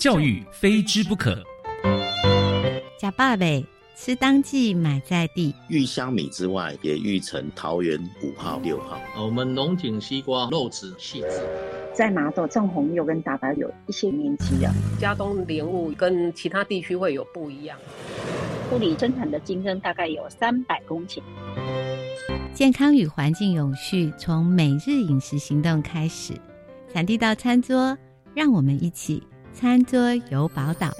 教育非知不可。假爸贝吃当季买在地，育香米之外，也育成桃园五号、六号。我们龙井西瓜肉质细致，在麻豆种红柚跟大白有一些面积啊。加东莲雾跟其他地区会有不一样。埔里生产的金针大概有三百公顷。健康与环境永续，从每日饮食行动开始，产地到餐桌，让我们一起餐桌游宝岛。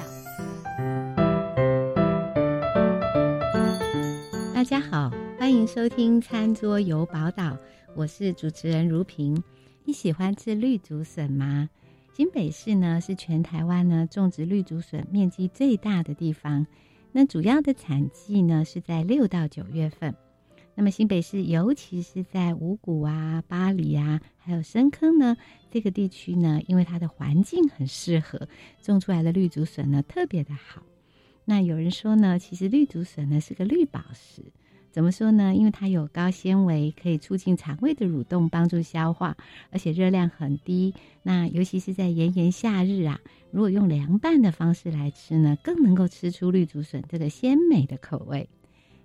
大家好，欢迎收听餐桌游宝岛，我是主持人如萍。你喜欢吃绿竹笋吗？新北市呢是全台湾呢种植绿竹笋面积最大的地方，那主要的产季呢是在六到九月份。那么新北市，尤其是在五股啊、巴里啊，还有深坑呢这个地区呢，因为它的环境很适合，种出来的绿竹笋呢特别的好。那有人说呢，其实绿竹笋呢是个绿宝石，怎么说呢？因为它有高纤维，可以促进肠胃的蠕动，帮助消化，而且热量很低。那尤其是在炎炎夏日啊，如果用凉拌的方式来吃呢，更能够吃出绿竹笋这个鲜美的口味。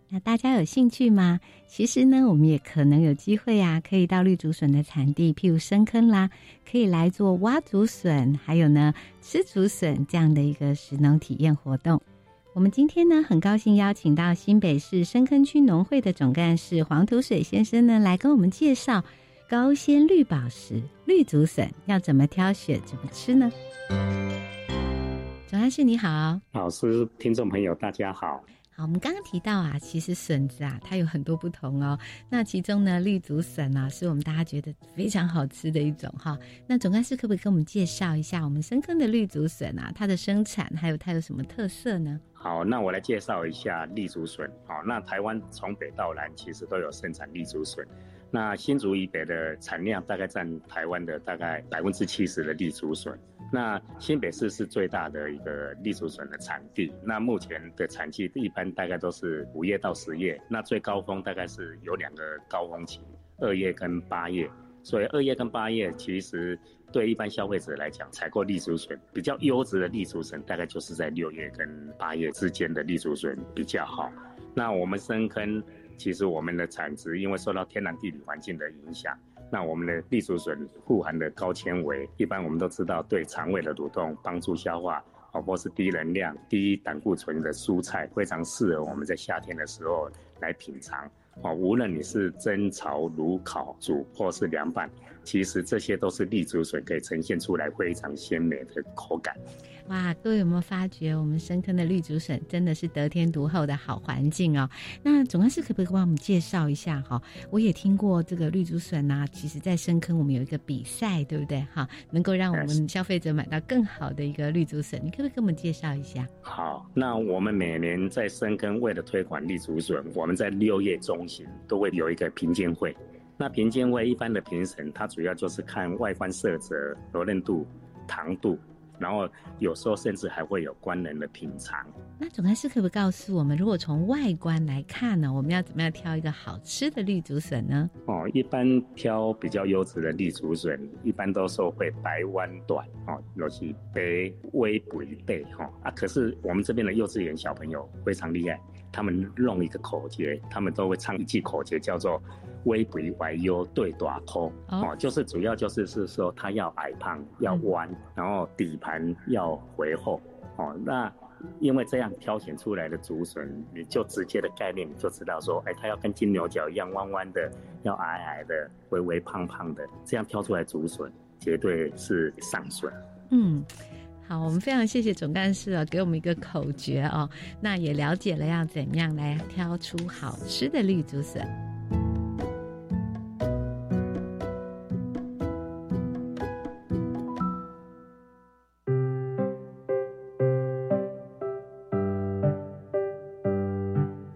那大家有兴趣吗？其实呢，我们也可能有机会啊，可以到绿竹笋的产地，譬如深坑啦，可以来做挖竹笋，还有呢吃竹笋这样的一个食农体验活动。我们今天呢，很高兴邀请到新北市深坑区农会的总干事黄土水先生呢，来跟我们介绍高鲜绿宝石绿竹笋要怎么挑选、怎么吃呢？总干事你好，老师、听众朋友大家好。好，我们刚刚提到啊，其实笋子啊，它有很多不同哦。那其中呢，绿竹笋啊，是我们大家觉得非常好吃的一种哈。那总干事可不可以跟我们介绍一下我们深坑的绿竹笋啊？它的生产还有它有什么特色呢？好，那我来介绍一下绿竹笋。好，那台湾从北到南其实都有生产绿竹笋。那新竹以北的产量大概占台湾的大概百分之七十的绿竹笋。那新北市是最大的一个绿竹笋的产地。那目前的产季一般大概都是五月到十月，那最高峰大概是有两个高峰期，二月跟八月。所以二月跟八月其实对一般消费者来讲，采购绿竹笋比较优质的绿竹笋，大概就是在六月跟八月之间的绿竹笋比较好。那我们深坑其实我们的产值因为受到天然地理环境的影响。那我们的绿竹笋富含的高纤维，一般我们都知道对肠胃的蠕动帮助消化，哦，或是低能量、低胆固醇的蔬菜，非常适合我们在夏天的时候来品尝。哦，无论你是蒸、炒、炉、烤、煮，或是凉拌，其实这些都是绿竹笋可以呈现出来非常鲜美的口感。哇，各位有没有发觉，我们深坑的绿竹笋真的是得天独厚的好环境哦？那总干事可不可以帮我们介绍一下哈？我也听过这个绿竹笋啊，其实在深坑我们有一个比赛，对不对？哈，能够让我们消费者买到更好的一个绿竹笋，你可不可以给我们介绍一下？好，那我们每年在深坑为了推广绿竹笋，我们在六月中旬都会有一个评鉴会。那评鉴会一般的评审，它主要就是看外观色泽、柔韧度、糖度。然后有时候甚至还会有官人的品尝。那总干事可不可以告诉我们，如果从外观来看呢，我们要怎么样挑一个好吃的绿竹笋呢？哦，一般挑比较优质的绿竹笋，一般都说会白弯短哦，尤其白微肥背哈啊。可是我们这边的幼稚园小朋友非常厉害，他们弄一个口诀，他们都会唱一句口诀，叫做。微肥歪优对大空哦，就是主要就是是说它要矮胖要弯，嗯、然后底盘要回厚哦。那因为这样挑选出来的竹笋，你就直接的概念你就知道说，哎，它要跟金牛角一样弯弯的，要矮矮的，微微胖胖的，这样挑出来竹笋绝对是上笋。嗯，好，我们非常谢谢总干事啊，给我们一个口诀哦。那也了解了要怎么样来挑出好吃的绿竹笋。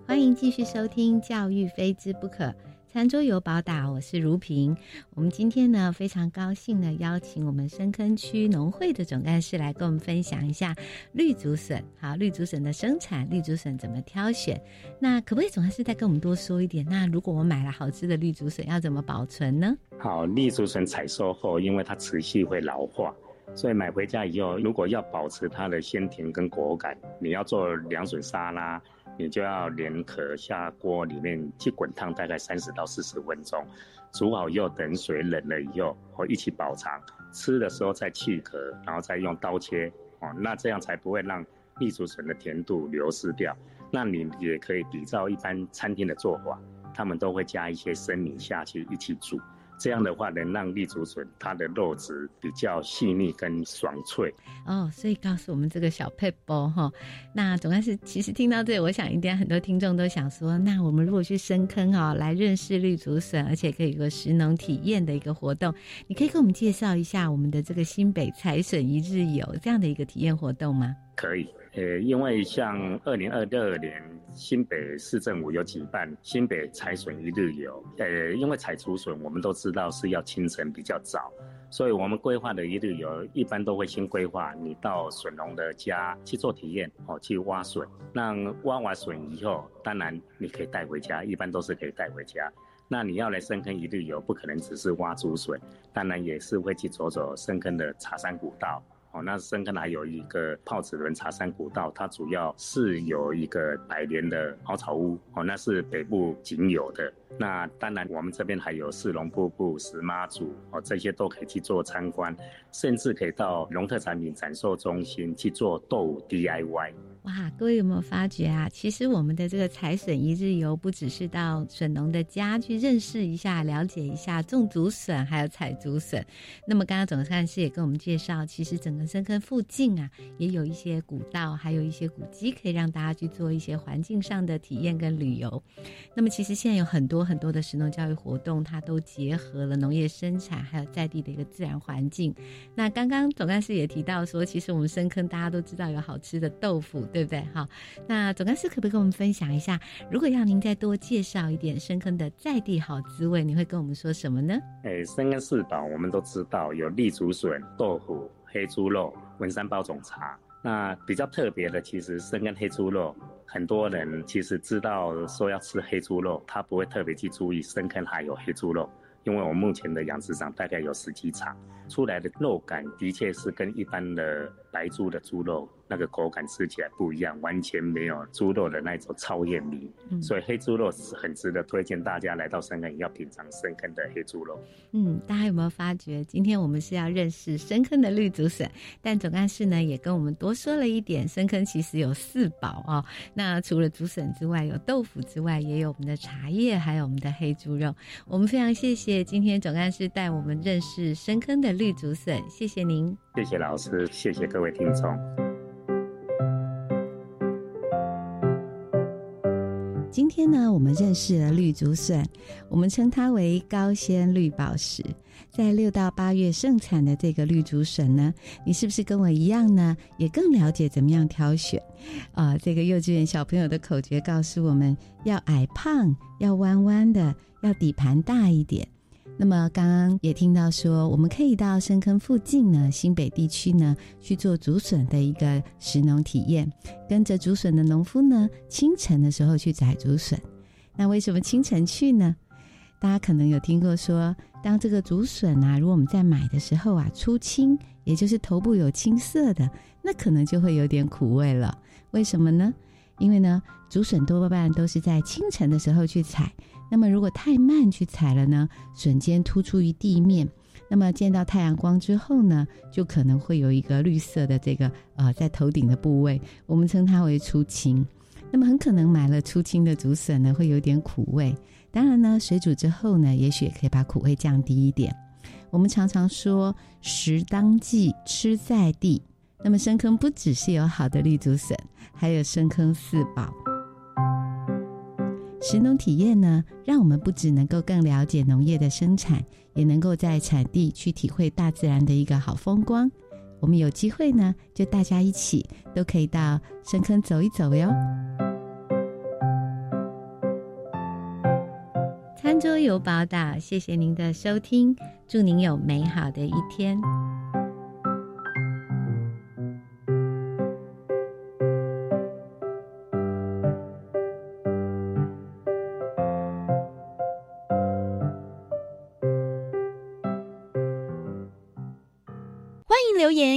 欢迎继续收听教育非知不可，餐桌有宝岛，我是如萍。我们今天呢非常高兴呢邀请我们深坑区农会的总干事来跟我们分享一下绿竹笋。好，绿竹笋的生产，绿竹笋怎么挑选？那可不可以总干事再跟我们多说一点？那如果我买了好吃的绿竹笋，要怎么保存呢？好，绿竹笋采收后，因为它持续会老化。所以买回家以后，如果要保持它的鲜甜跟果感，你要做凉水沙拉，你就要连壳下锅里面去滚烫，大概三十到四十分钟，煮好以后等水冷了以后，我一起保藏。吃的时候再去壳，然后再用刀切，哦，那这样才不会让蜜竹笋的甜度流失掉。那你也可以比照一般餐厅的做法，他们都会加一些生米下去一起煮。这样的话能让绿竹笋它的肉质比较细腻跟爽脆哦，所以告诉我们这个小配包哈。那总干事其实听到这里，我想应该很多听众都想说，那我们如果去深坑啊，来认识绿竹笋，而且可以有个食农体验的一个活动，你可以给我们介绍一下我们的这个新北采笋一日游这样的一个体验活动吗？可以。呃，因为像二零二二年新北市政府有举办新北采笋一日游，呃，因为采竹笋我们都知道是要清晨比较早，所以我们规划的一日游一般都会先规划你到笋农的家去做体验哦，去挖笋。那挖完笋以后，当然你可以带回家，一般都是可以带回家。那你要来深坑一日游，不可能只是挖竹笋，当然也是会去走走深坑的茶山古道。那深坑还有一个泡子仑茶山古道，它主要是有一个百年的茅草屋，哦，那是北部仅有的。那当然，我们这边还有四龙瀑布、石妈祖，哦，这些都可以去做参观，甚至可以到龙特产品展售中心去做豆 DIY。哇，各位有没有发觉啊？其实我们的这个采笋一日游，不只是到笋农的家去认识一下、了解一下种竹笋，还有采竹笋。那么刚刚总干事也跟我们介绍，其实整个深坑附近啊，也有一些古道，还有一些古迹，可以让大家去做一些环境上的体验跟旅游。那么其实现在有很多很多的食农教育活动，它都结合了农业生产，还有在地的一个自然环境。那刚刚总干事也提到说，其实我们深坑大家都知道有好吃的豆腐。对不对？好，那总干事可不可以跟我们分享一下？如果要您再多介绍一点深坑的在地好滋味，你会跟我们说什么呢？哎，深坑四宝我们都知道有栗竹笋、豆腐、黑猪肉、文山包种茶。那比较特别的，其实深坑黑猪肉，很多人其实知道说要吃黑猪肉，他不会特别去注意深坑还有黑猪肉。因为我们目前的养殖场大概有十几场，出来的肉感的确是跟一般的白猪的猪肉。那个口感吃起来不一样，完全没有猪肉的那种超艳丽，嗯，所以黑猪肉是很值得推荐大家来到深坑要品尝深坑的黑猪肉。嗯，大家有没有发觉，今天我们是要认识深坑的绿竹笋，但总干事呢也跟我们多说了一点，深坑其实有四宝哦。那除了竹笋之外，有豆腐之外，也有我们的茶叶，还有我们的黑猪肉。我们非常谢谢今天总干事带我们认识深坑的绿竹笋，谢谢您，谢谢老师，谢谢各位各位听众。今天呢，我们认识了绿竹笋，我们称它为高纤绿宝石。在六到八月盛产的这个绿竹笋呢，你是不是跟我一样呢？也更了解怎么样挑选？啊、这个幼稚园小朋友的口诀告诉我们要矮胖，要弯弯的，要底盘大一点。那么刚刚也听到说，我们可以到深坑附近呢，新北地区呢去做竹笋的一个食农体验，跟着竹笋的农夫呢，清晨的时候去采竹笋。那为什么清晨去呢？大家可能有听过说，当这个竹笋啊，如果我们在买的时候啊，出青，也就是头部有青色的，那可能就会有点苦味了。为什么呢？因为呢，竹笋多半都是在清晨的时候去采。那么，如果太慢去采了呢，笋尖突出于地面，那么见到太阳光之后呢，就可能会有一个绿色的这个呃，在头顶的部位，我们称它为出青。那么很可能买了出青的竹笋呢，会有点苦味。当然呢，水煮之后呢，也许也可以把苦味降低一点。我们常常说食当季，吃在地。那么深坑不只是有好的绿竹笋，还有深坑四宝。食农体验呢，让我们不只能够更了解农业的生产，也能够在产地去体会大自然的一个好风光。我们有机会呢，就大家一起都可以到深坑走一走哟。餐桌有宝岛，谢谢您的收听，祝您有美好的一天。